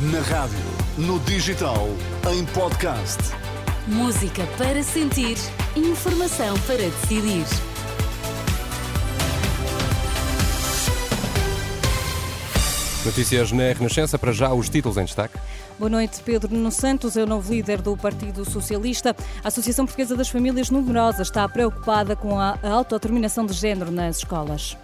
Na rádio, no digital, em podcast. Música para sentir, informação para decidir. Notícias na Renascença, para já os títulos em destaque. Boa noite, Pedro Nuno Santos é o novo líder do Partido Socialista. A Associação Portuguesa das Famílias Numerosas está preocupada com a autodeterminação de género nas escolas.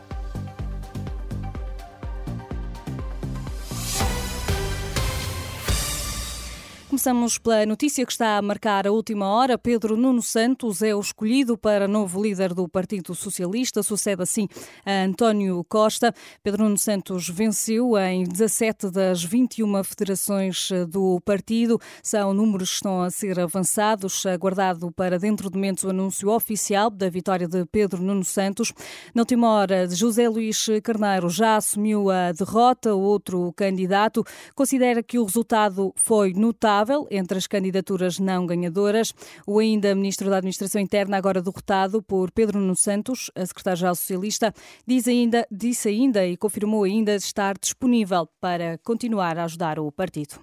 Começamos pela notícia que está a marcar a última hora. Pedro Nuno Santos é o escolhido para novo líder do Partido Socialista. Sucede assim a António Costa. Pedro Nuno Santos venceu em 17 das 21 federações do partido. São números que estão a ser avançados. Aguardado para dentro de momentos o anúncio oficial da vitória de Pedro Nuno Santos. Na última hora, José Luís Carneiro já assumiu a derrota. Outro candidato considera que o resultado foi notável entre as candidaturas não ganhadoras. O ainda Ministro da Administração Interna, agora derrotado por Pedro Nuno Santos, a secretária-geral socialista, diz ainda, disse ainda e confirmou ainda estar disponível para continuar a ajudar o partido.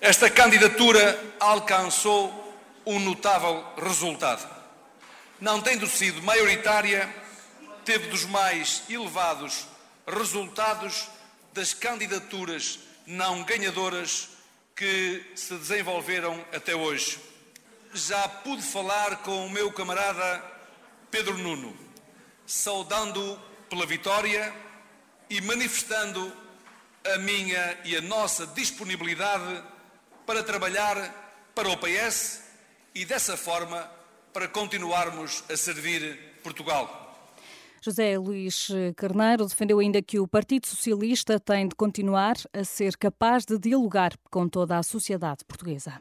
Esta candidatura alcançou um notável resultado. Não tendo sido maioritária, teve dos mais elevados resultados das candidaturas não ganhadoras que se desenvolveram até hoje. Já pude falar com o meu camarada Pedro Nuno, saudando pela vitória e manifestando a minha e a nossa disponibilidade para trabalhar para o PS e dessa forma para continuarmos a servir Portugal. José Luís Carneiro defendeu ainda que o Partido Socialista tem de continuar a ser capaz de dialogar com toda a sociedade portuguesa.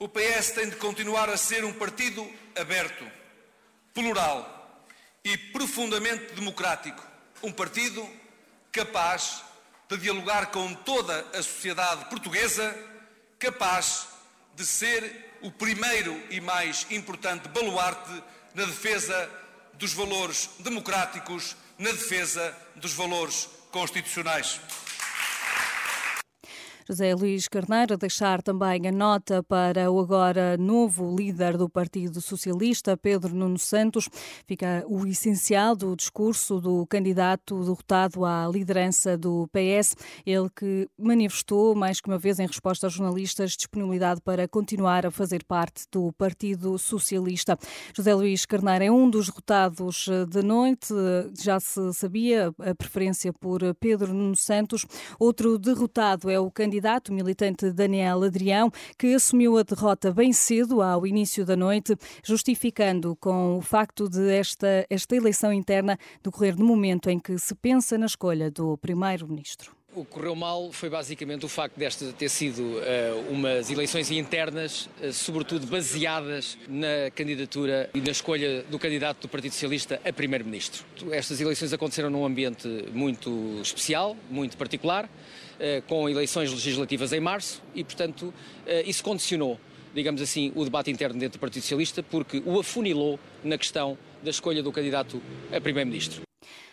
O PS tem de continuar a ser um partido aberto, plural e profundamente democrático. Um partido capaz de dialogar com toda a sociedade portuguesa, capaz de ser o primeiro e mais importante baluarte na defesa dos valores democráticos, na defesa dos valores constitucionais. José Luís Carneiro deixar também a nota para o agora novo líder do Partido Socialista, Pedro Nuno Santos. Fica o essencial do discurso do candidato derrotado à liderança do PS, ele que manifestou mais que uma vez em resposta aos jornalistas disponibilidade para continuar a fazer parte do Partido Socialista. José Luís Carneiro é um dos derrotados de noite, já se sabia a preferência por Pedro Nuno Santos. Outro derrotado é o candidato candidato militante Daniel Adrião, que assumiu a derrota bem cedo, ao início da noite, justificando com o facto de esta, esta eleição interna decorrer no momento em que se pensa na escolha do primeiro-ministro. O que correu mal foi basicamente o facto desta ter sido uh, umas eleições internas, uh, sobretudo baseadas na candidatura e na escolha do candidato do Partido Socialista a primeiro-ministro. Estas eleições aconteceram num ambiente muito especial, muito particular. Eh, com eleições legislativas em março e, portanto, isso condicionou, digamos assim, o debate interno dentro do Partido Socialista, porque o afunilou na questão da escolha do candidato a Primeiro-Ministro.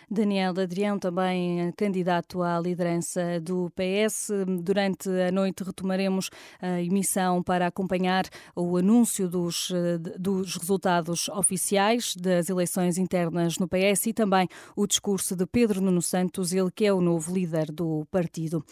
Daniel Adrião, também candidato à liderança do PS. Durante a noite retomaremos a emissão para acompanhar o anúncio dos, dos resultados oficiais das eleições internas no PS e também o discurso de Pedro Nuno Santos, ele que é o novo líder do partido.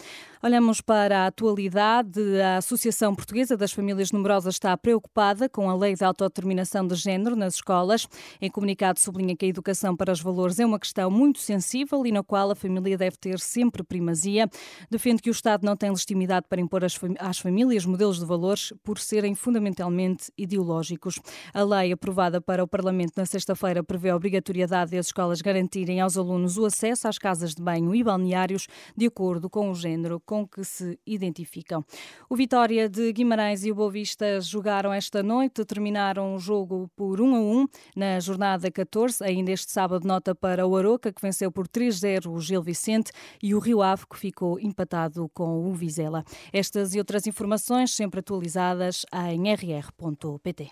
Olhamos para a atualidade. A Associação Portuguesa das Famílias Numerosas está preocupada com a lei de autodeterminação de género nas escolas. Em comunicado sublinha que a educação para os valores é uma questão muito muito sensível e na qual a família deve ter sempre primazia. Defende que o Estado não tem legitimidade para impor às famílias modelos de valores por serem fundamentalmente ideológicos. A lei aprovada para o Parlamento na sexta-feira prevê a obrigatoriedade de as escolas garantirem aos alunos o acesso às casas de banho e balneários de acordo com o género com que se identificam. O Vitória de Guimarães e o Boavista jogaram esta noite, terminaram o jogo por 1 a 1 na jornada 14. Ainda este sábado, nota para o Aroca, que venceu por 3-0 o Gil Vicente e o Rio Ave, que ficou empatado com o Vizela. Estas e outras informações sempre atualizadas em rr.pt.